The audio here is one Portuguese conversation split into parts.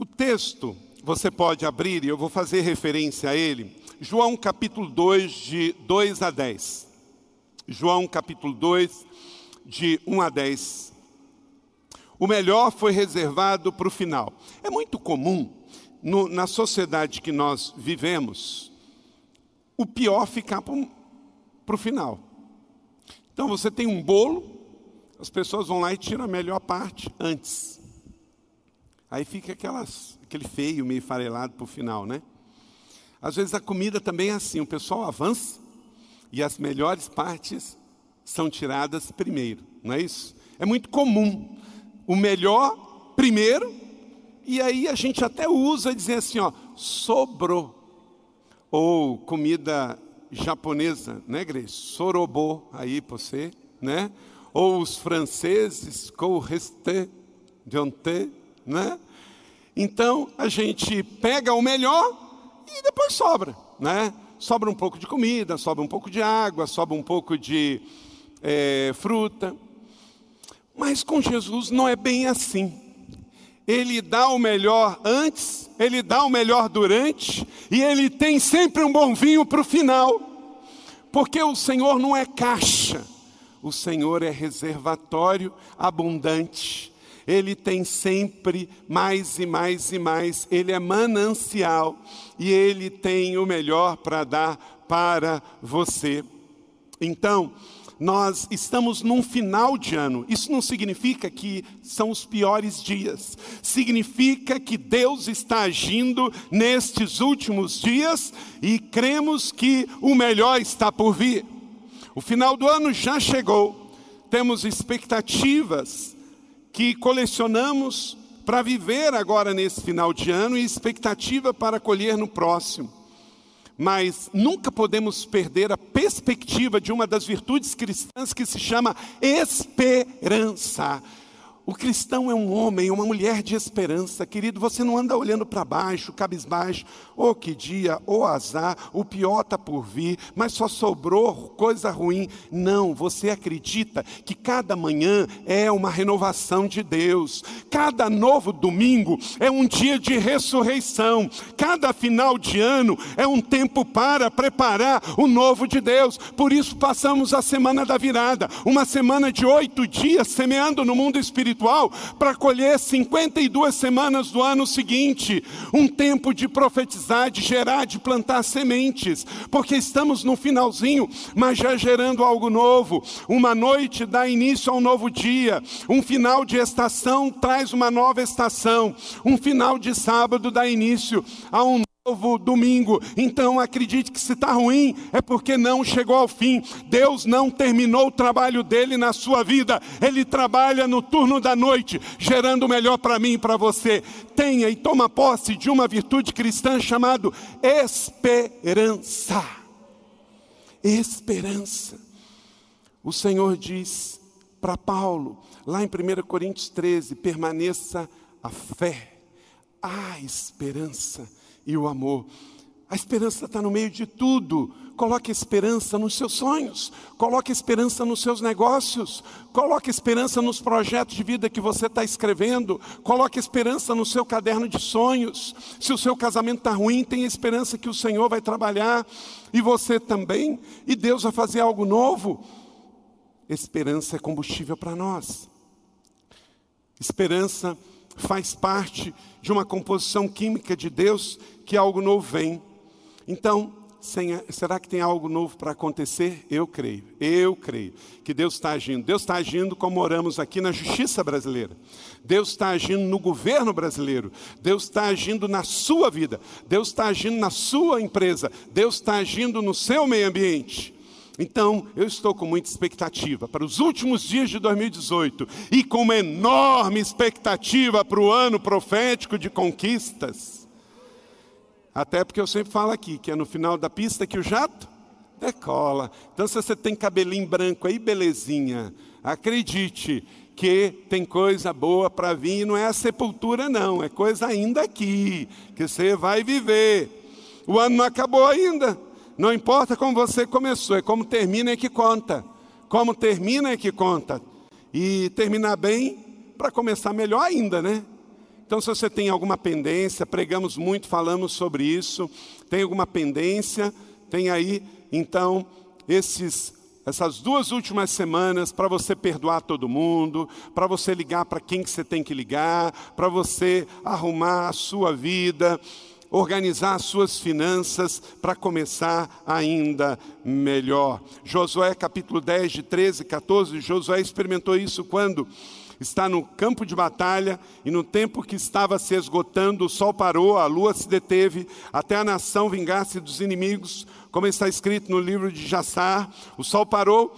O texto, você pode abrir e eu vou fazer referência a ele. João capítulo 2, de 2 a 10. João capítulo 2, de 1 a 10. O melhor foi reservado para o final. É muito comum, no, na sociedade que nós vivemos, o pior ficar para o final. Então você tem um bolo, as pessoas vão lá e tiram a melhor parte antes. Aí fica aquelas, aquele feio, meio farelado para o final, né? Às vezes a comida também é assim, o pessoal avança e as melhores partes são tiradas primeiro, não é isso? É muito comum o melhor primeiro, e aí a gente até usa dizer assim, ó, sobrou. Ou comida japonesa, né, Grace? Sorobô, aí você, né? Ou os franceses, com reste de ontem, né? Então, a gente pega o melhor e depois sobra, né? Sobra um pouco de comida, sobra um pouco de água, sobra um pouco de é, fruta. Mas com Jesus não é bem assim. Ele dá o melhor antes, ele dá o melhor durante, e ele tem sempre um bom vinho para o final. Porque o Senhor não é caixa, o Senhor é reservatório abundante. Ele tem sempre mais e mais e mais, ele é manancial e ele tem o melhor para dar para você. Então, nós estamos num final de ano. Isso não significa que são os piores dias. Significa que Deus está agindo nestes últimos dias e cremos que o melhor está por vir. O final do ano já chegou. Temos expectativas que colecionamos para viver agora nesse final de ano e expectativa para colher no próximo mas nunca podemos perder a perspectiva de uma das virtudes cristãs que se chama esperança. O cristão é um homem, uma mulher de esperança, querido. Você não anda olhando para baixo, cabisbaixo, oh que dia, oh azar, o pior está por vir, mas só sobrou coisa ruim. Não, você acredita que cada manhã é uma renovação de Deus, cada novo domingo é um dia de ressurreição, cada final de ano é um tempo para preparar o novo de Deus. Por isso passamos a semana da virada, uma semana de oito dias semeando no mundo espiritual espiritual para colher 52 semanas do ano seguinte, um tempo de profetizar, de gerar, de plantar sementes, porque estamos no finalzinho, mas já gerando algo novo. Uma noite dá início a um novo dia, um final de estação traz uma nova estação, um final de sábado dá início a um novo domingo. Então acredite que se está ruim é porque não chegou ao fim. Deus não terminou o trabalho dele na sua vida. Ele trabalha no turno da noite, gerando o melhor para mim e para você. Tenha e toma posse de uma virtude cristã chamada esperança. Esperança. O Senhor diz para Paulo, lá em 1 Coríntios 13: permaneça a fé, a esperança e o amor. A esperança está no meio de tudo. Coloque esperança nos seus sonhos, coloque esperança nos seus negócios, coloque esperança nos projetos de vida que você está escrevendo, coloque esperança no seu caderno de sonhos. Se o seu casamento está ruim, tenha esperança que o Senhor vai trabalhar e você também, e Deus vai fazer algo novo. Esperança é combustível para nós. Esperança faz parte de uma composição química de Deus que algo novo vem. Então, será que tem algo novo para acontecer? Eu creio, eu creio que Deus está agindo. Deus está agindo como oramos aqui na justiça brasileira. Deus está agindo no governo brasileiro. Deus está agindo na sua vida. Deus está agindo na sua empresa. Deus está agindo no seu meio ambiente. Então, eu estou com muita expectativa para os últimos dias de 2018 e com uma enorme expectativa para o ano profético de conquistas. Até porque eu sempre falo aqui que é no final da pista que o jato decola. Então, se você tem cabelinho branco aí, belezinha, acredite que tem coisa boa para vir, não é a sepultura, não, é coisa ainda aqui, que você vai viver. O ano não acabou ainda, não importa como você começou, é como termina é que conta. Como termina é que conta. E terminar bem para começar melhor ainda, né? Então, se você tem alguma pendência, pregamos muito, falamos sobre isso, tem alguma pendência, tem aí, então, esses essas duas últimas semanas para você perdoar todo mundo, para você ligar para quem que você tem que ligar, para você arrumar a sua vida, organizar as suas finanças para começar ainda melhor. Josué capítulo 10, de 13 e 14, Josué experimentou isso quando está no campo de batalha e no tempo que estava se esgotando, o sol parou, a lua se deteve, até a nação vingar-se dos inimigos, como está escrito no livro de Jassar, o sol parou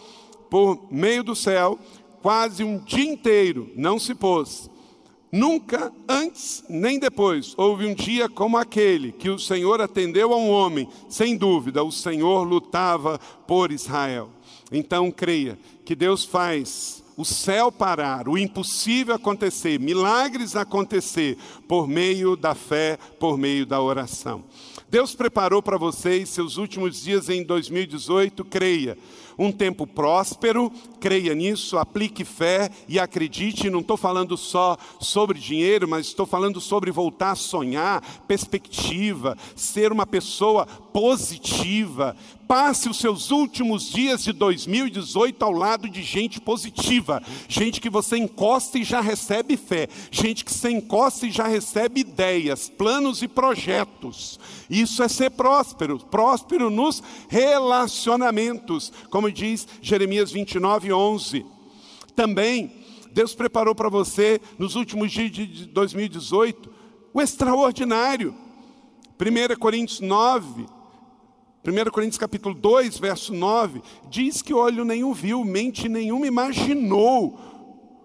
por meio do céu, quase um dia inteiro, não se pôs. Nunca antes nem depois houve um dia como aquele que o Senhor atendeu a um homem, sem dúvida, o Senhor lutava por Israel. Então creia que Deus faz o céu parar, o impossível acontecer, milagres acontecer por meio da fé, por meio da oração. Deus preparou para vocês seus últimos dias em 2018, creia um tempo próspero, creia nisso, aplique fé e acredite. Não estou falando só sobre dinheiro, mas estou falando sobre voltar a sonhar, perspectiva, ser uma pessoa positiva. Passe os seus últimos dias de 2018 ao lado de gente positiva, gente que você encosta e já recebe fé, gente que você encosta e já recebe ideias, planos e projetos. Isso é ser próspero, próspero nos relacionamentos, como diz Jeremias 29, 11. Também, Deus preparou para você, nos últimos dias de 2018, o extraordinário. 1 Coríntios 9, 1 Coríntios capítulo 2, verso 9, diz que olho nenhum viu, mente nenhuma imaginou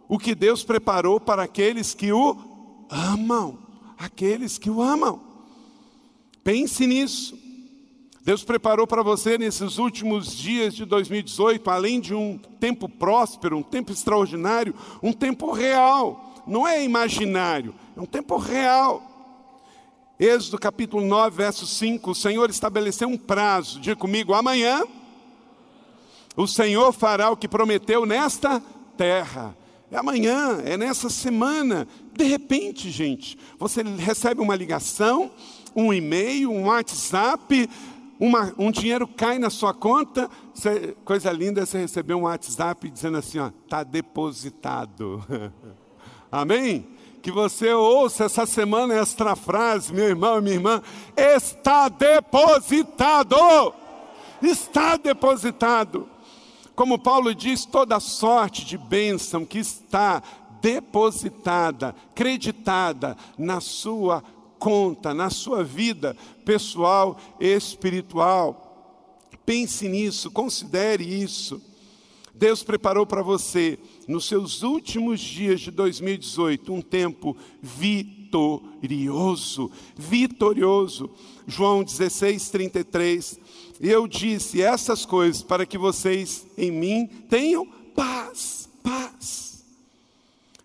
o que Deus preparou para aqueles que o amam, aqueles que o amam. Pense nisso. Deus preparou para você nesses últimos dias de 2018, além de um tempo próspero, um tempo extraordinário, um tempo real, não é imaginário, é um tempo real. Êxodo capítulo 9, verso 5, o Senhor estabeleceu um prazo, diga comigo, amanhã o Senhor fará o que prometeu nesta terra. É amanhã, é nessa semana. De repente, gente, você recebe uma ligação, um e-mail, um WhatsApp, uma, um dinheiro cai na sua conta. Você, coisa linda você receber um WhatsApp dizendo assim: está depositado. Amém? Que você ouça essa semana esta frase, meu irmão e minha irmã, está depositado. Está depositado. Como Paulo diz, toda sorte de bênção que está depositada, creditada na sua conta, na sua vida pessoal e espiritual. Pense nisso, considere isso. Deus preparou para você, nos seus últimos dias de 2018, um tempo vitorioso. Vitorioso. João 16, 33. Eu disse essas coisas para que vocês em mim tenham paz. Paz.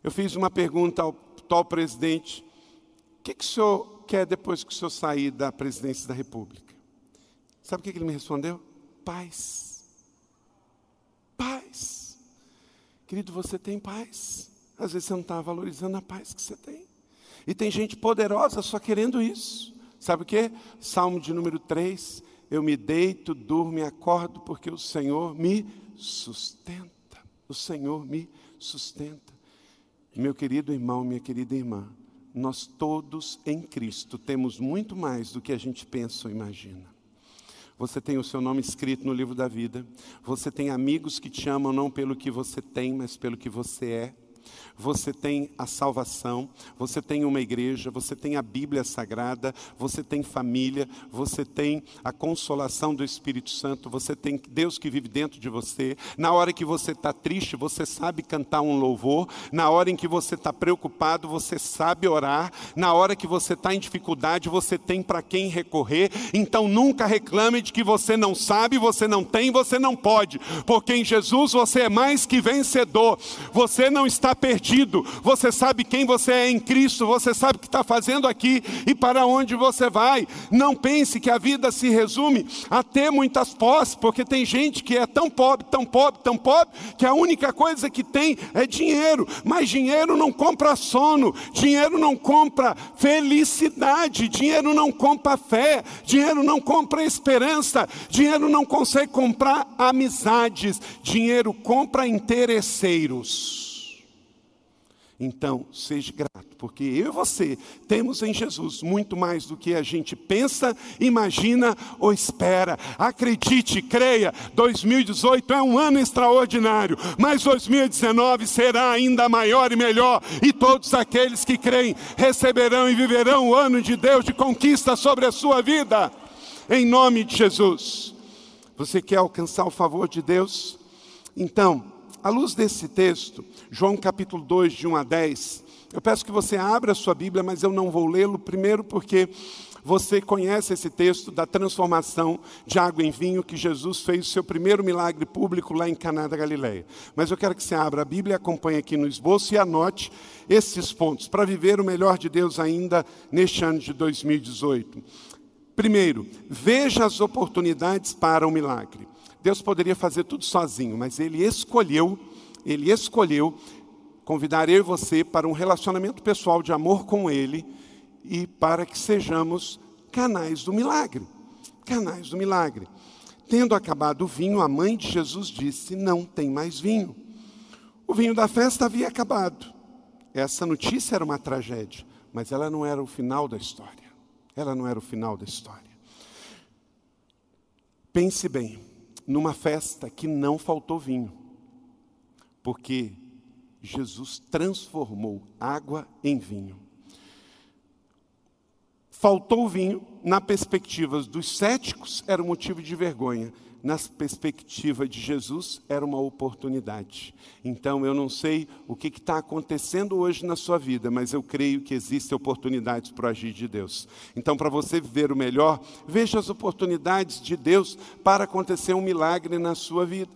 Eu fiz uma pergunta ao atual presidente: o que, que o senhor quer depois que o senhor sair da presidência da República? Sabe o que ele me respondeu? Paz. Querido, você tem paz. Às vezes você não está valorizando a paz que você tem. E tem gente poderosa só querendo isso. Sabe o que? Salmo de número 3. Eu me deito, durmo e acordo porque o Senhor me sustenta. O Senhor me sustenta. Meu querido irmão, minha querida irmã, nós todos em Cristo temos muito mais do que a gente pensa ou imagina. Você tem o seu nome escrito no livro da vida. Você tem amigos que te amam não pelo que você tem, mas pelo que você é você tem a salvação, você tem uma igreja, você tem a Bíblia Sagrada, você tem família, você tem a consolação do Espírito Santo, você tem Deus que vive dentro de você. Na hora que você está triste, você sabe cantar um louvor. Na hora em que você está preocupado, você sabe orar. Na hora que você está em dificuldade, você tem para quem recorrer. Então nunca reclame de que você não sabe, você não tem, você não pode, porque em Jesus você é mais que vencedor. Você não está perdido, você sabe quem você é em Cristo, você sabe o que está fazendo aqui e para onde você vai. Não pense que a vida se resume a ter muitas posses, porque tem gente que é tão pobre, tão pobre, tão pobre, que a única coisa que tem é dinheiro, mas dinheiro não compra sono, dinheiro não compra felicidade, dinheiro não compra fé, dinheiro não compra esperança, dinheiro não consegue comprar amizades, dinheiro compra interesseiros. Então, seja grato, porque eu e você temos em Jesus muito mais do que a gente pensa, imagina ou espera. Acredite, creia, 2018 é um ano extraordinário, mas 2019 será ainda maior e melhor, e todos aqueles que creem receberão e viverão o ano de Deus de conquista sobre a sua vida, em nome de Jesus. Você quer alcançar o favor de Deus? Então, à luz desse texto, João capítulo 2, de 1 a 10, eu peço que você abra a sua Bíblia, mas eu não vou lê-lo, primeiro porque você conhece esse texto da transformação de água em vinho que Jesus fez o seu primeiro milagre público lá em Caná da Galileia. Mas eu quero que você abra a Bíblia, acompanhe aqui no esboço e anote esses pontos para viver o melhor de Deus ainda neste ano de 2018. Primeiro, veja as oportunidades para o milagre. Deus poderia fazer tudo sozinho, mas ele escolheu, ele escolheu convidar eu e você para um relacionamento pessoal de amor com ele e para que sejamos canais do milagre. Canais do milagre. Tendo acabado o vinho, a mãe de Jesus disse: Não tem mais vinho. O vinho da festa havia acabado. Essa notícia era uma tragédia, mas ela não era o final da história. Ela não era o final da história. Pense bem, numa festa que não faltou vinho, porque Jesus transformou água em vinho. Faltou vinho, na perspectiva dos céticos, era um motivo de vergonha na perspectiva de Jesus, era uma oportunidade. Então, eu não sei o que está acontecendo hoje na sua vida, mas eu creio que existem oportunidades para o agir de Deus. Então, para você viver o melhor, veja as oportunidades de Deus para acontecer um milagre na sua vida.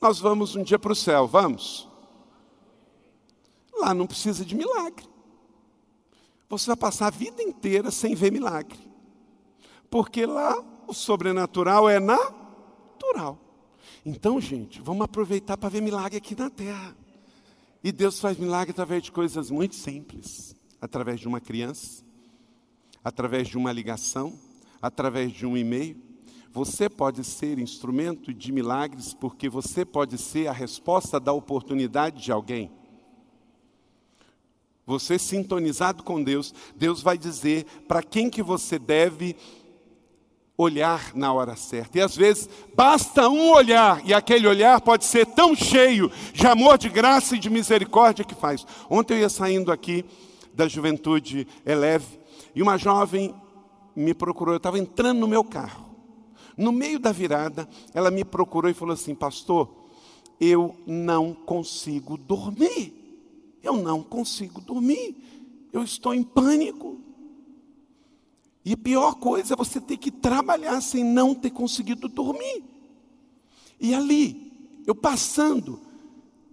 Nós vamos um dia para o céu, vamos? Lá não precisa de milagre. Você vai passar a vida inteira sem ver milagre. Porque lá o sobrenatural é natural. Então, gente, vamos aproveitar para ver milagre aqui na terra. E Deus faz milagre através de coisas muito simples através de uma criança, através de uma ligação, através de um e-mail. Você pode ser instrumento de milagres porque você pode ser a resposta da oportunidade de alguém. Você sintonizado com Deus, Deus vai dizer para quem que você deve olhar na hora certa. E às vezes basta um olhar, e aquele olhar pode ser tão cheio de amor, de graça e de misericórdia que faz. Ontem eu ia saindo aqui da juventude eleve, e uma jovem me procurou, eu estava entrando no meu carro. No meio da virada, ela me procurou e falou assim: Pastor, eu não consigo dormir. Eu não consigo dormir. Eu estou em pânico. E a pior coisa é você ter que trabalhar sem não ter conseguido dormir. E ali, eu passando,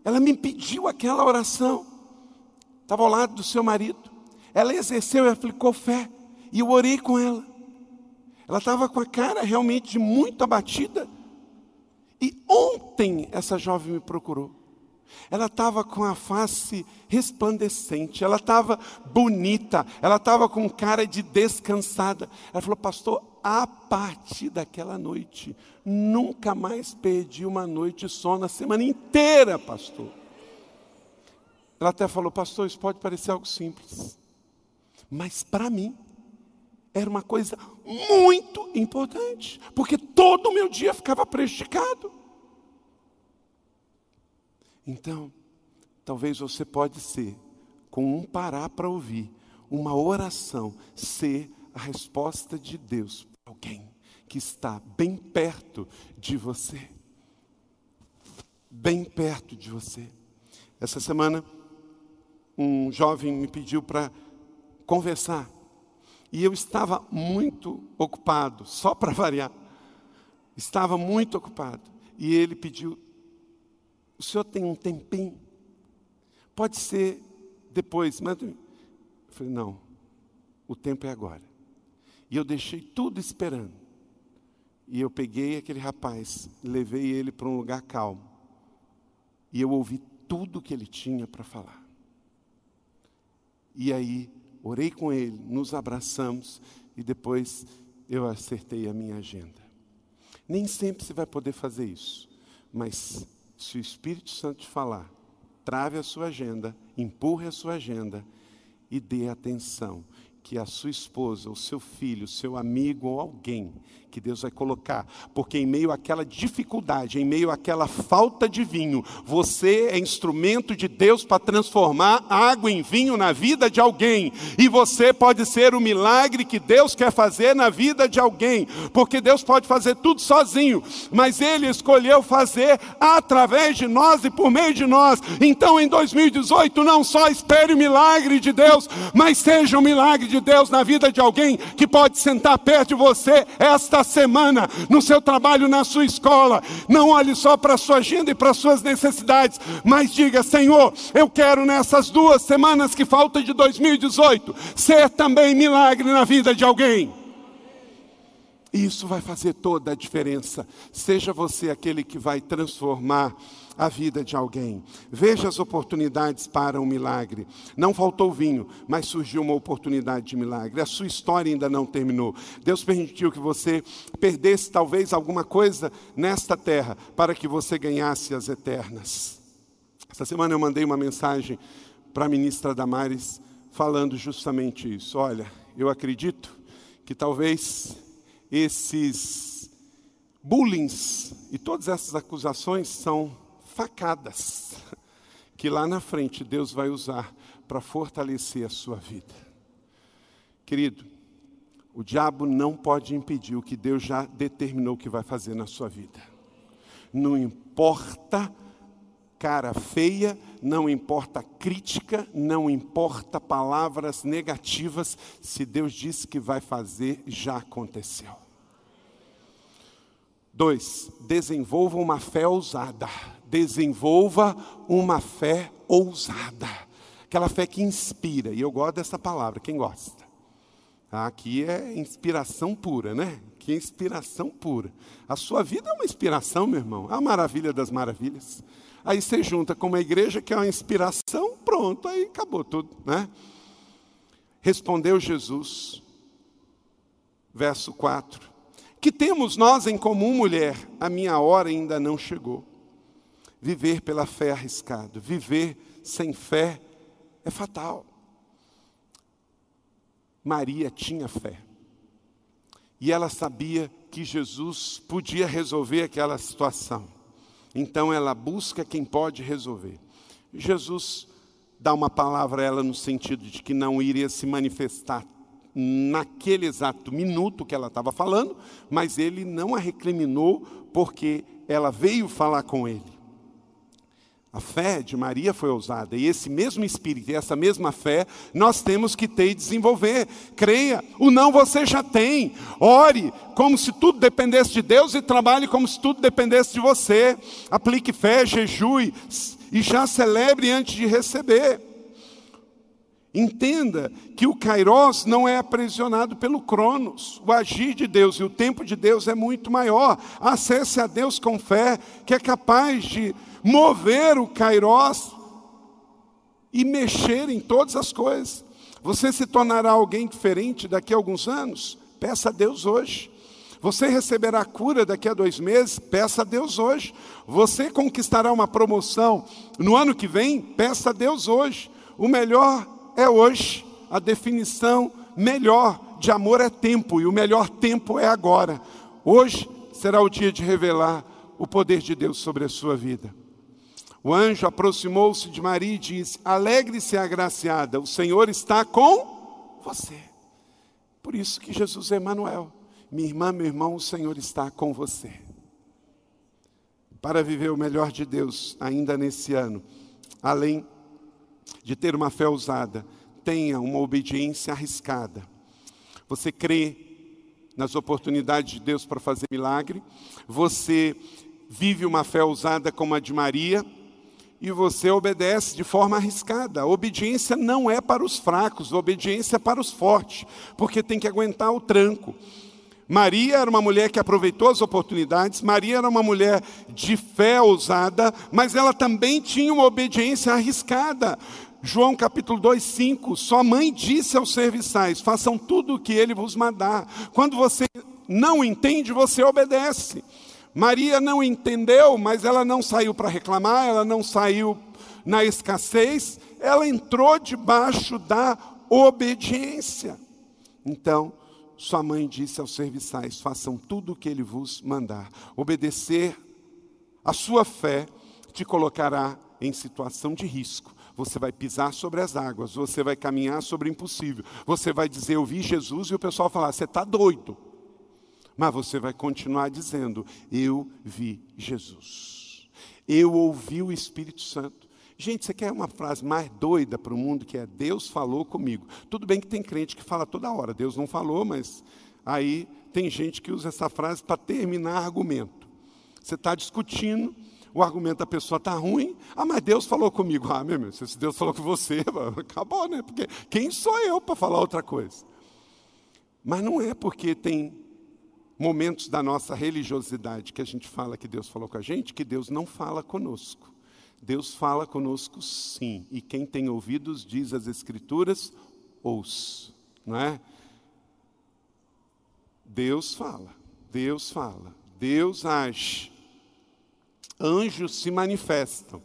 ela me pediu aquela oração. Estava ao lado do seu marido. Ela exerceu e aplicou fé. E eu orei com ela. Ela estava com a cara realmente muito abatida. E ontem essa jovem me procurou. Ela estava com a face resplandecente, ela estava bonita, ela estava com cara de descansada. Ela falou, pastor, a partir daquela noite, nunca mais perdi uma noite de sono a semana inteira, pastor. Ela até falou, pastor, isso pode parecer algo simples, mas para mim era uma coisa muito importante, porque todo o meu dia ficava prejudicado. Então, talvez você pode ser, com um parar para ouvir, uma oração, ser a resposta de Deus para alguém que está bem perto de você. Bem perto de você. Essa semana, um jovem me pediu para conversar. E eu estava muito ocupado, só para variar. Estava muito ocupado. E ele pediu o senhor tem um tempinho? pode ser depois. Mas eu falei, não, o tempo é agora. E eu deixei tudo esperando. E eu peguei aquele rapaz, levei ele para um lugar calmo. E eu ouvi tudo que ele tinha para falar. E aí, orei com ele, nos abraçamos e depois eu acertei a minha agenda. Nem sempre você vai poder fazer isso, mas se o Espírito Santo te falar, trave a sua agenda, empurre a sua agenda e dê atenção que a sua esposa, o seu filho, o seu amigo ou alguém que Deus vai colocar, porque em meio àquela dificuldade, em meio àquela falta de vinho, você é instrumento de Deus para transformar água em vinho na vida de alguém, e você pode ser o milagre que Deus quer fazer na vida de alguém, porque Deus pode fazer tudo sozinho, mas Ele escolheu fazer através de nós e por meio de nós. Então, em 2018, não só espere o milagre de Deus, mas seja o milagre de Deus na vida de alguém que pode sentar perto de você esta semana, no seu trabalho, na sua escola. Não olhe só para a sua agenda e para as suas necessidades, mas diga: Senhor, eu quero nessas duas semanas que faltam de 2018 ser também milagre na vida de alguém. Isso vai fazer toda a diferença. Seja você aquele que vai transformar a vida de alguém. Veja as oportunidades para um milagre. Não faltou vinho, mas surgiu uma oportunidade de milagre. A sua história ainda não terminou. Deus permitiu que você perdesse talvez alguma coisa nesta terra para que você ganhasse as eternas. Essa semana eu mandei uma mensagem para a ministra Damares falando justamente isso. Olha, eu acredito que talvez esses bullying e todas essas acusações são facadas que lá na frente Deus vai usar para fortalecer a sua vida. Querido, o diabo não pode impedir o que Deus já determinou que vai fazer na sua vida. Não importa cara feia, não importa crítica, não importa palavras negativas, se Deus disse que vai fazer, já aconteceu. Dois, desenvolva uma fé ousada desenvolva uma fé ousada. Aquela fé que inspira, e eu gosto dessa palavra, quem gosta? Aqui é inspiração pura, né? Que inspiração pura. A sua vida é uma inspiração, meu irmão, é a maravilha das maravilhas. Aí você junta com uma igreja que é uma inspiração, pronto, aí acabou tudo, né? Respondeu Jesus, verso 4: Que temos nós em comum, mulher? A minha hora ainda não chegou. Viver pela fé é arriscado. Viver sem fé é fatal. Maria tinha fé. E ela sabia que Jesus podia resolver aquela situação. Então ela busca quem pode resolver. Jesus dá uma palavra a ela no sentido de que não iria se manifestar naquele exato minuto que ela estava falando, mas ele não a recriminou porque ela veio falar com ele. A fé de Maria foi ousada, e esse mesmo espírito, e essa mesma fé, nós temos que ter e desenvolver. Creia, o não você já tem. Ore como se tudo dependesse de Deus e trabalhe como se tudo dependesse de você. Aplique fé, jejue e já celebre antes de receber. Entenda que o Kairos não é aprisionado pelo Cronos. O agir de Deus e o tempo de Deus é muito maior. Acesse a Deus com fé, que é capaz de mover o Kairos e mexer em todas as coisas. Você se tornará alguém diferente daqui a alguns anos? Peça a Deus hoje. Você receberá cura daqui a dois meses? Peça a Deus hoje. Você conquistará uma promoção no ano que vem? Peça a Deus hoje. O melhor é hoje. A definição melhor de amor é tempo, e o melhor tempo é agora. Hoje será o dia de revelar o poder de Deus sobre a sua vida. O anjo aproximou-se de Maria e disse: Alegre-se, agraciada, o Senhor está com você. Por isso que Jesus é Emmanuel. Minha irmã, meu irmão, o Senhor está com você. Para viver o melhor de Deus ainda nesse ano, além de ter uma fé ousada, tenha uma obediência arriscada. Você crê nas oportunidades de Deus para fazer milagre, você vive uma fé ousada como a de Maria, e você obedece de forma arriscada. A obediência não é para os fracos, a obediência é para os fortes, porque tem que aguentar o tranco. Maria era uma mulher que aproveitou as oportunidades, Maria era uma mulher de fé ousada, mas ela também tinha uma obediência arriscada. João capítulo 2, 5, sua mãe disse aos serviçais, façam tudo o que ele vos mandar. Quando você não entende, você obedece. Maria não entendeu, mas ela não saiu para reclamar, ela não saiu na escassez, ela entrou debaixo da obediência. Então, sua mãe disse aos serviçais: façam tudo o que ele vos mandar. Obedecer a sua fé te colocará em situação de risco. Você vai pisar sobre as águas, você vai caminhar sobre o impossível. Você vai dizer: Eu vi Jesus, e o pessoal falar: Você está doido. Mas você vai continuar dizendo: Eu vi Jesus. Eu ouvi o Espírito Santo. Gente, você quer uma frase mais doida para o mundo que é Deus falou comigo? Tudo bem que tem crente que fala toda hora, Deus não falou, mas aí tem gente que usa essa frase para terminar argumento. Você está discutindo, o argumento da pessoa está ruim, ah, mas Deus falou comigo. Ah, meu irmão, se Deus falou com você, acabou, né? Porque quem sou eu para falar outra coisa? Mas não é porque tem momentos da nossa religiosidade que a gente fala que Deus falou com a gente, que Deus não fala conosco. Deus fala conosco sim. E quem tem ouvidos, diz as Escrituras, ouça. Não é? Deus fala, Deus fala, Deus age. Anjos se manifestam.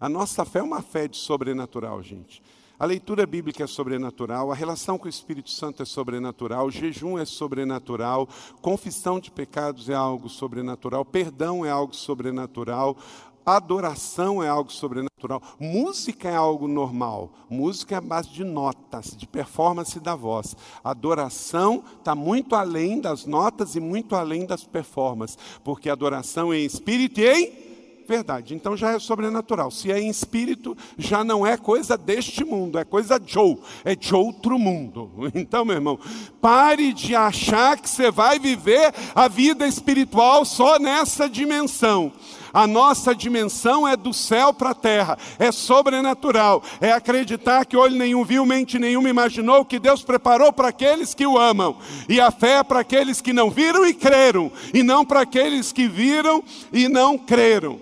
A nossa fé é uma fé de sobrenatural, gente. A leitura bíblica é sobrenatural, a relação com o Espírito Santo é sobrenatural, o jejum é sobrenatural, confissão de pecados é algo sobrenatural, perdão é algo sobrenatural, adoração é algo sobrenatural, música é algo normal, música é a base de notas, de performance da voz. Adoração está muito além das notas e muito além das performances, porque adoração é em espírito e em verdade. Então já é sobrenatural. Se é em espírito, já não é coisa deste mundo, é coisa de ou, é de outro mundo. Então, meu irmão, pare de achar que você vai viver a vida espiritual só nessa dimensão. A nossa dimensão é do céu para a terra, é sobrenatural, é acreditar que olho nenhum viu, mente nenhuma imaginou que Deus preparou para aqueles que o amam, e a fé é para aqueles que não viram e creram, e não para aqueles que viram e não creram.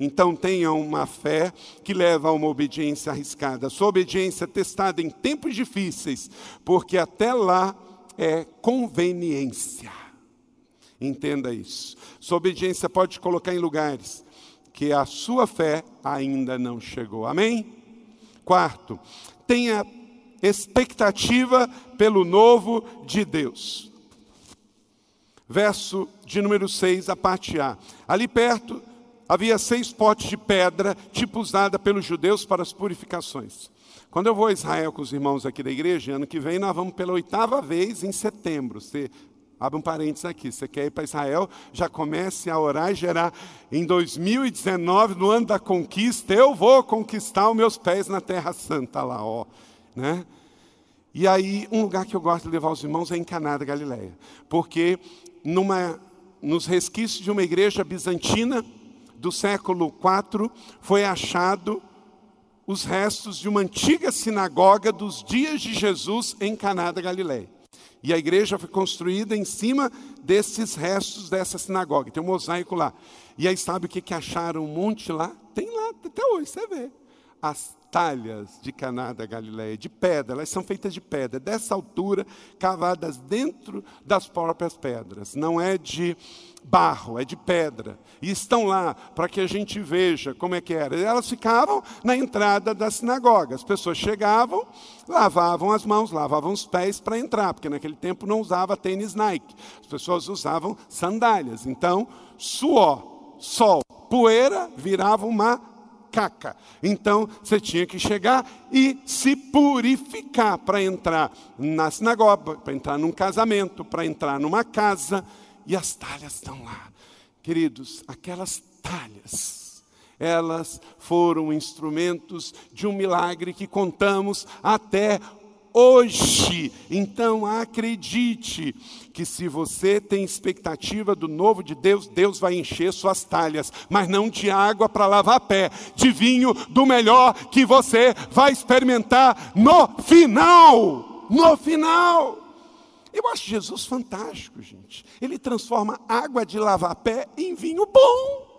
Então tenha uma fé que leva a uma obediência arriscada. Sua obediência testada em tempos difíceis, porque até lá é conveniência. Entenda isso. Sua obediência pode te colocar em lugares que a sua fé ainda não chegou. Amém? Quarto, tenha expectativa pelo novo de Deus. Verso de número 6, a parte A. Ali perto havia seis potes de pedra, tipo usada pelos judeus para as purificações. Quando eu vou a Israel com os irmãos aqui da igreja, ano que vem nós vamos pela oitava vez em setembro. Você abre um parênteses aqui, você quer ir para Israel, já comece a orar e gerar. Em 2019, no ano da conquista, eu vou conquistar os meus pés na Terra Santa lá, ó. Né? E aí, um lugar que eu gosto de levar os irmãos é em Caná da Galileia. Porque numa, nos resquícios de uma igreja bizantina, do século IV, foi achado os restos de uma antiga sinagoga dos dias de Jesus em Caná da Galileia. E a igreja foi construída em cima desses restos dessa sinagoga. Tem um mosaico lá. E aí sabe o que, que acharam um monte lá? Tem lá até hoje, você vê. As talhas de Caná da Galileia, de pedra, elas são feitas de pedra, dessa altura, cavadas dentro das próprias pedras. Não é de barro, é de pedra. E estão lá para que a gente veja como é que era. Elas ficavam na entrada da sinagoga. As pessoas chegavam, lavavam as mãos, lavavam os pés para entrar, porque naquele tempo não usava tênis Nike. As pessoas usavam sandálias. Então, suor, sol, poeira virava uma caca. Então você tinha que chegar e se purificar para entrar na sinagoga, para entrar num casamento, para entrar numa casa. E as talhas estão lá. Queridos, aquelas talhas, elas foram instrumentos de um milagre que contamos até hoje. Então acredite que se você tem expectativa do novo de Deus, Deus vai encher suas talhas, mas não de água para lavar pé, de vinho do melhor que você vai experimentar no final. No final. Eu acho Jesus fantástico, gente. Ele transforma água de lavar pé em vinho bom.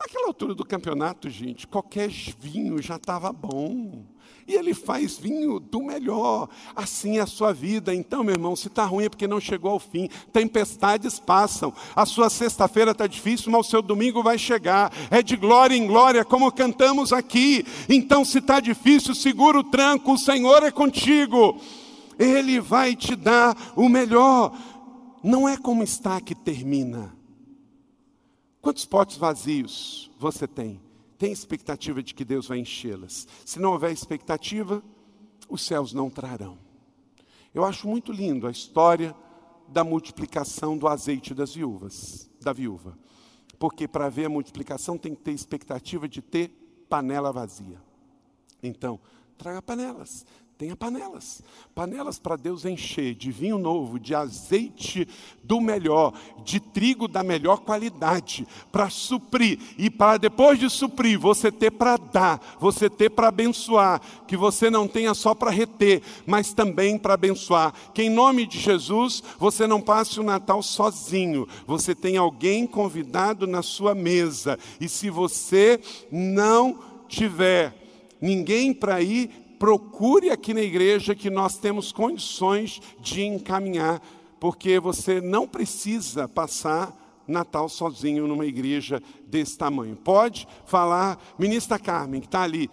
Naquela altura do campeonato, gente, qualquer vinho já estava bom. E ele faz vinho do melhor. Assim é a sua vida. Então, meu irmão, se está ruim é porque não chegou ao fim. Tempestades passam. A sua sexta-feira está difícil, mas o seu domingo vai chegar. É de glória em glória, como cantamos aqui. Então, se está difícil, segura o tranco. O Senhor é contigo. Ele vai te dar o melhor. Não é como está que termina Quantos potes vazios você tem? Tem expectativa de que Deus vai enchê-las? Se não houver expectativa, os céus não trarão. Eu acho muito lindo a história da multiplicação do azeite das viúvas, da viúva. Porque para ver a multiplicação tem que ter expectativa de ter panela vazia. Então, traga panelas, Tenha panelas. Panelas para Deus encher de vinho novo, de azeite do melhor, de trigo da melhor qualidade, para suprir. E para depois de suprir, você ter para dar, você ter para abençoar. Que você não tenha só para reter, mas também para abençoar. Que em nome de Jesus, você não passe o Natal sozinho. Você tem alguém convidado na sua mesa. E se você não tiver ninguém para ir, procure aqui na igreja que nós temos condições de encaminhar, porque você não precisa passar Natal sozinho numa igreja desse tamanho. Pode falar, ministra Carmen, que está ali,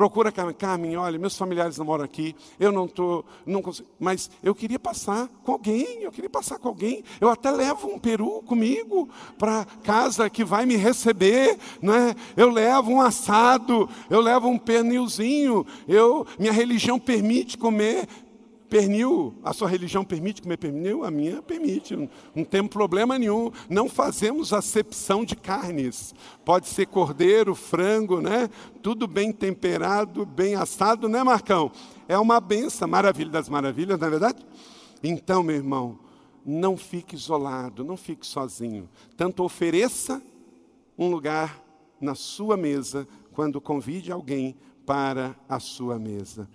procura Carmen, olha, meus familiares não moram aqui, eu não estou, não consigo, mas eu queria passar com alguém, eu queria passar com alguém, eu até levo um peru comigo para casa que vai me receber, não é? Eu levo um assado, eu levo um pernilzinho, eu, minha religião permite comer Pernil, a sua religião permite comer pernil? A minha permite, não, tem problema nenhum. Não fazemos acepção de carnes. Pode ser cordeiro, frango, né? Tudo bem temperado, bem assado, né, Marcão? É uma benção, maravilha das maravilhas, não é verdade? Então, meu irmão, não fique isolado, não fique sozinho. Tanto ofereça um lugar na sua mesa quando convide alguém para a sua mesa.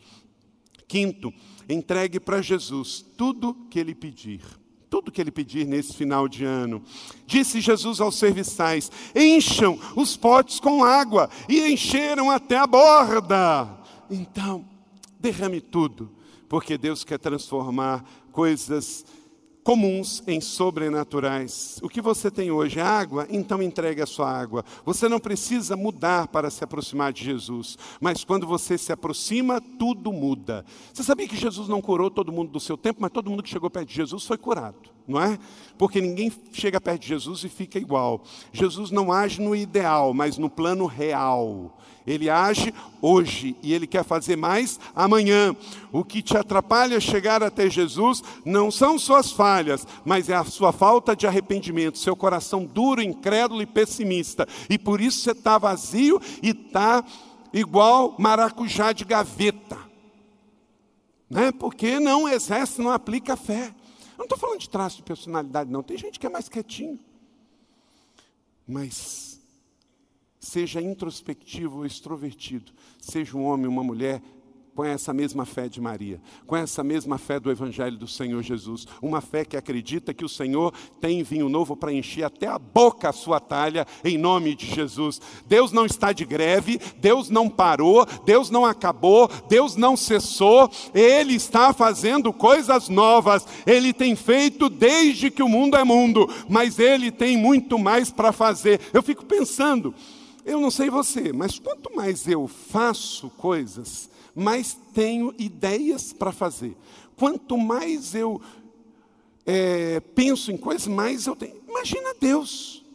Quinto, entregue para Jesus tudo que ele pedir. Tudo que ele pedir nesse final de ano. Disse Jesus aos serviçais: encham os potes com água, e encheram até a borda. Então, derrame tudo, porque Deus quer transformar coisas comuns em sobrenaturais. O que você tem hoje é água, então entregue a sua água. Você não precisa mudar para se aproximar de Jesus, mas quando você se aproxima, tudo muda. Você sabia que Jesus não curou todo mundo do seu tempo, mas todo mundo que chegou perto de Jesus foi curado não é? Porque ninguém chega perto de Jesus e fica igual. Jesus não age no ideal, mas no plano real. Ele age hoje e ele quer fazer mais amanhã. O que te atrapalha chegar até Jesus não são suas falhas, mas é a sua falta de arrependimento, seu coração duro, incrédulo e pessimista. E por isso você está vazio e está igual maracujá de gaveta. Né? Porque não exerce, não aplica a fé. Eu não estou falando de traço de personalidade, não. Tem gente que é mais quietinho. Mas seja introspectivo ou extrovertido, seja um homem ou uma mulher, com essa mesma fé de Maria, com essa mesma fé do Evangelho do Senhor Jesus, uma fé que acredita que o Senhor tem vinho novo para encher até a boca a sua talha, em nome de Jesus. Deus não está de greve, Deus não parou, Deus não acabou, Deus não cessou, Ele está fazendo coisas novas, Ele tem feito desde que o mundo é mundo, mas Ele tem muito mais para fazer. Eu fico pensando, eu não sei você, mas quanto mais eu faço coisas, mais tenho ideias para fazer. Quanto mais eu é, penso em coisas, mais eu tenho. Imagina Deus,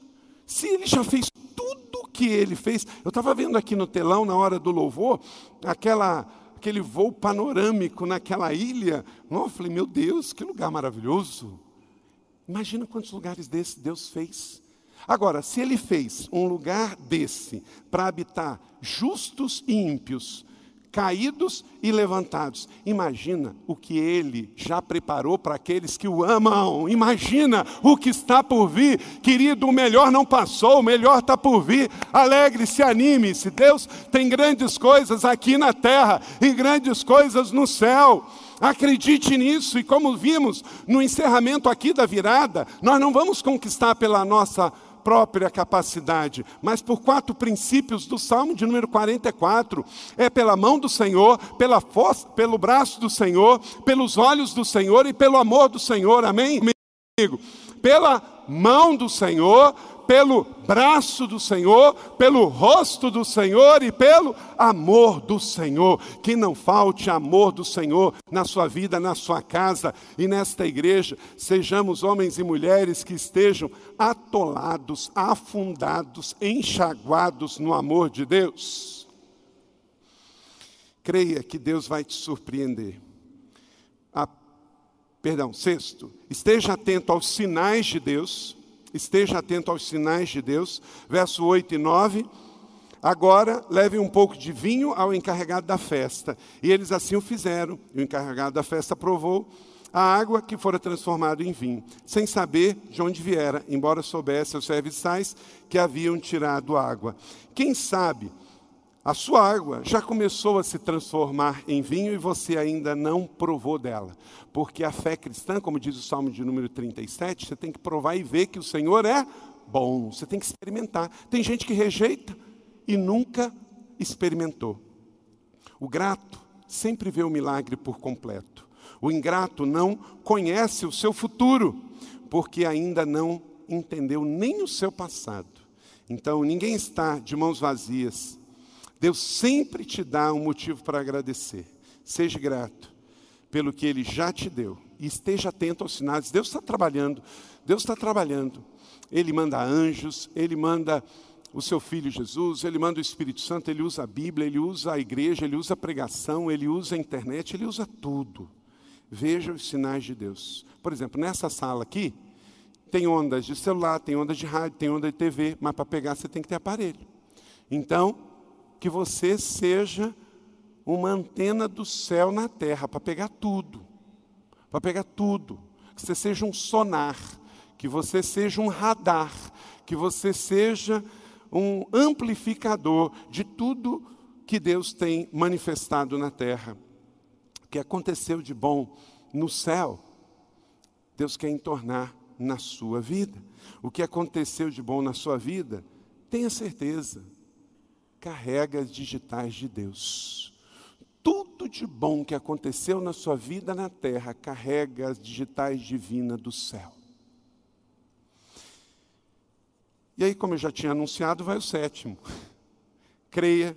se Ele já fez tudo o que Ele fez. Eu estava vendo aqui no telão, na hora do louvor, aquela, aquele voo panorâmico naquela ilha. eu falei, meu Deus, que lugar maravilhoso. Imagina quantos lugares desses Deus fez. Agora, se Ele fez um lugar desse para habitar justos e ímpios, caídos e levantados. Imagina o que ele já preparou para aqueles que o amam. Imagina o que está por vir. Querido, o melhor não passou, o melhor está por vir. Alegre-se, anime-se. Deus tem grandes coisas aqui na terra e grandes coisas no céu. Acredite nisso, e como vimos no encerramento aqui da virada, nós não vamos conquistar pela nossa própria capacidade, mas por quatro princípios do Salmo de número 44. É pela mão do Senhor, pela força, pelo braço do Senhor, pelos olhos do Senhor e pelo amor do Senhor. Amém? Pela mão do Senhor, pelo braço do Senhor, pelo rosto do Senhor e pelo amor do Senhor. Que não falte amor do Senhor na sua vida, na sua casa e nesta igreja. Sejamos homens e mulheres que estejam atolados, afundados, enxaguados no amor de Deus. Creia que Deus vai te surpreender. Perdão, sexto, esteja atento aos sinais de Deus esteja atento aos sinais de Deus. Verso 8 e 9. Agora leve um pouco de vinho ao encarregado da festa. E eles assim o fizeram. E o encarregado da festa provou a água que fora transformada em vinho, sem saber de onde viera, embora soubesse os serviçais que haviam tirado água. Quem sabe a sua água já começou a se transformar em vinho e você ainda não provou dela. Porque a fé cristã, como diz o Salmo de número 37, você tem que provar e ver que o Senhor é bom. Você tem que experimentar. Tem gente que rejeita e nunca experimentou. O grato sempre vê o milagre por completo. O ingrato não conhece o seu futuro, porque ainda não entendeu nem o seu passado. Então, ninguém está de mãos vazias Deus sempre te dá um motivo para agradecer. Seja grato pelo que Ele já te deu. E esteja atento aos sinais. Deus está trabalhando. Deus está trabalhando. Ele manda anjos, Ele manda o seu Filho Jesus, Ele manda o Espírito Santo, Ele usa a Bíblia, Ele usa a igreja, Ele usa a pregação, Ele usa a internet, Ele usa tudo. Veja os sinais de Deus. Por exemplo, nessa sala aqui, tem ondas de celular, tem ondas de rádio, tem onda de TV, mas para pegar você tem que ter aparelho. Então, que você seja uma antena do céu na terra para pegar tudo, para pegar tudo, que você seja um sonar, que você seja um radar, que você seja um amplificador de tudo que Deus tem manifestado na terra. O que aconteceu de bom no céu, Deus quer entornar na sua vida. O que aconteceu de bom na sua vida, tenha certeza, carrega as digitais de Deus. Tudo de bom que aconteceu na sua vida na terra carrega as digitais divinas do céu. E aí, como eu já tinha anunciado, vai o sétimo. Creia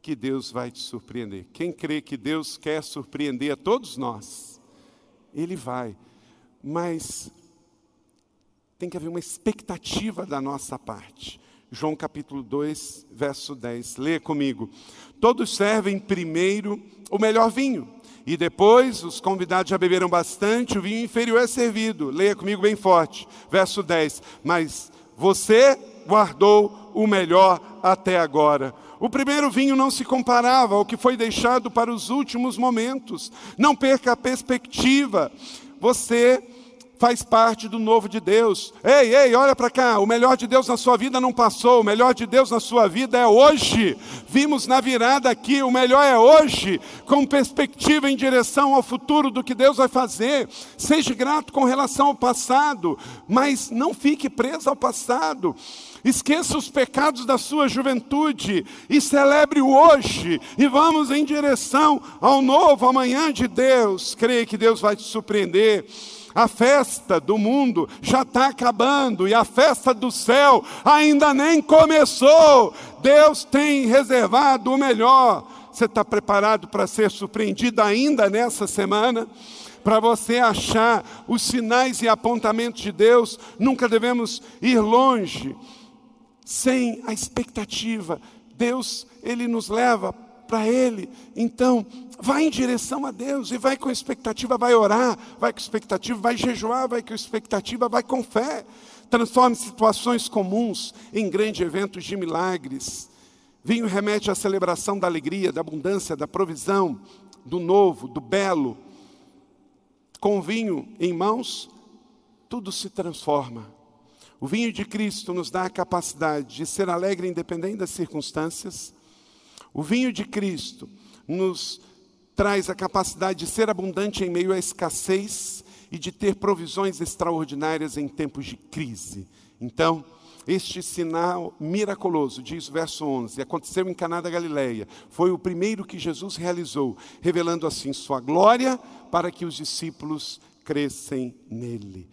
que Deus vai te surpreender. Quem crê que Deus quer surpreender a todos nós, Ele vai. Mas tem que haver uma expectativa da nossa parte. João capítulo 2, verso 10. Leia comigo. Todos servem primeiro o melhor vinho, e depois os convidados já beberam bastante, o vinho inferior é servido. Leia comigo bem forte. Verso 10. Mas você guardou o melhor até agora. O primeiro vinho não se comparava ao que foi deixado para os últimos momentos. Não perca a perspectiva. Você faz parte do novo de Deus. Ei, ei, olha para cá, o melhor de Deus na sua vida não passou, o melhor de Deus na sua vida é hoje. Vimos na virada aqui, o melhor é hoje, com perspectiva em direção ao futuro do que Deus vai fazer. Seja grato com relação ao passado, mas não fique preso ao passado. Esqueça os pecados da sua juventude e celebre o hoje. E vamos em direção ao novo amanhã de Deus. Creia que Deus vai te surpreender. A festa do mundo já está acabando e a festa do céu ainda nem começou. Deus tem reservado o melhor. Você está preparado para ser surpreendido ainda nessa semana? Para você achar os sinais e apontamentos de Deus, nunca devemos ir longe sem a expectativa. Deus, Ele nos leva para Ele. Então, vai em direção a Deus e vai com expectativa, vai orar, vai com expectativa, vai jejuar, vai com expectativa, vai com fé. Transforme situações comuns em grandes eventos de milagres. Vinho remete à celebração da alegria, da abundância, da provisão, do novo, do belo. Com o vinho em mãos, tudo se transforma. O vinho de Cristo nos dá a capacidade de ser alegre independente das circunstâncias. O vinho de Cristo nos traz a capacidade de ser abundante em meio à escassez e de ter provisões extraordinárias em tempos de crise. Então, este sinal miraculoso, diz o verso 11, aconteceu em Caná da Galileia. Foi o primeiro que Jesus realizou, revelando assim sua glória para que os discípulos crescem nele.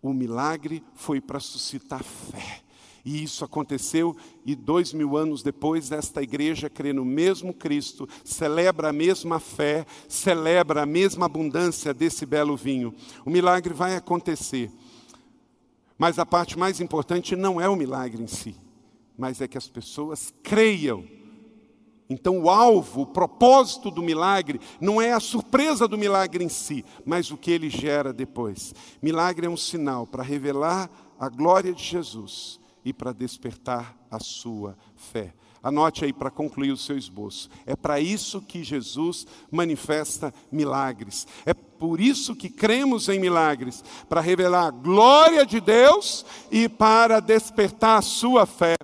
O milagre foi para suscitar fé. E isso aconteceu, e dois mil anos depois, esta igreja crê no mesmo Cristo, celebra a mesma fé, celebra a mesma abundância desse belo vinho. O milagre vai acontecer. Mas a parte mais importante não é o milagre em si, mas é que as pessoas creiam. Então, o alvo, o propósito do milagre, não é a surpresa do milagre em si, mas o que ele gera depois. Milagre é um sinal para revelar a glória de Jesus e para despertar a sua fé. Anote aí para concluir o seu esboço. É para isso que Jesus manifesta milagres. É por isso que cremos em milagres, para revelar a glória de Deus e para despertar a sua fé.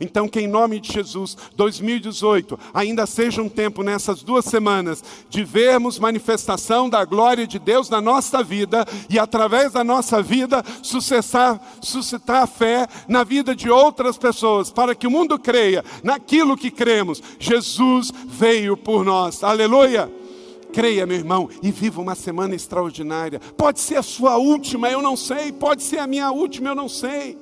Então, que em nome de Jesus, 2018, ainda seja um tempo nessas duas semanas de vermos manifestação da glória de Deus na nossa vida e através da nossa vida suscitar, suscitar fé na vida de outras pessoas, para que o mundo creia naquilo que cremos. Jesus veio por nós. Aleluia! Creia, meu irmão, e viva uma semana extraordinária. Pode ser a sua última, eu não sei. Pode ser a minha última, eu não sei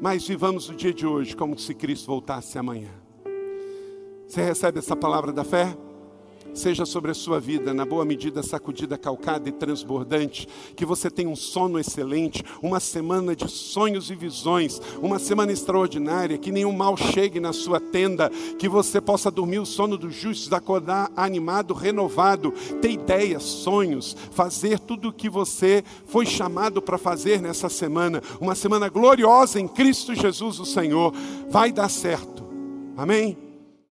mas vivamos o dia de hoje como se Cristo voltasse amanhã. Você recebe essa palavra da fé? Seja sobre a sua vida, na boa medida sacudida, calcada e transbordante, que você tenha um sono excelente, uma semana de sonhos e visões, uma semana extraordinária, que nenhum mal chegue na sua tenda, que você possa dormir o sono dos justos, acordar animado, renovado, ter ideias, sonhos, fazer tudo o que você foi chamado para fazer nessa semana, uma semana gloriosa em Cristo Jesus, o Senhor, vai dar certo. Amém?